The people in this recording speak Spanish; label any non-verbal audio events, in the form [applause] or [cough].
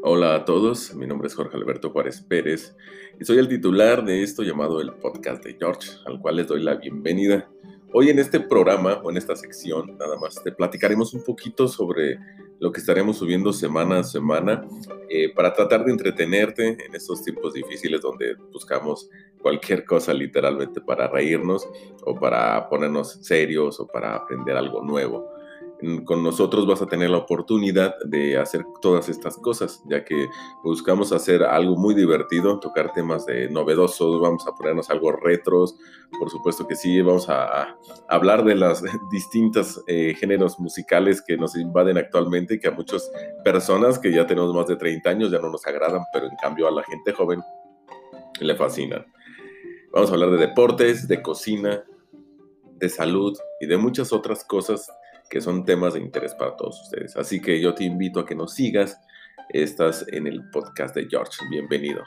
Hola a todos, mi nombre es Jorge Alberto Juárez Pérez y soy el titular de esto llamado el podcast de George, al cual les doy la bienvenida. Hoy en este programa o en esta sección, nada más, te platicaremos un poquito sobre lo que estaremos subiendo semana a semana eh, para tratar de entretenerte en estos tiempos difíciles donde buscamos cualquier cosa literalmente para reírnos o para ponernos serios o para aprender algo nuevo con nosotros vas a tener la oportunidad de hacer todas estas cosas, ya que buscamos hacer algo muy divertido, tocar temas de novedosos, vamos a ponernos algo retros, por supuesto que sí, vamos a, hablar de los [laughs] distintos eh, géneros musicales que nos invaden actualmente y que a muchas personas que ya tenemos más de 30 años ya no nos agradan, pero en cambio a la gente joven le fascinan. Vamos a hablar de deportes, de cocina, de salud y de muchas otras cosas que son temas de interés para todos ustedes. Así que yo te invito a que nos sigas. Estás en el podcast de George. Bienvenido.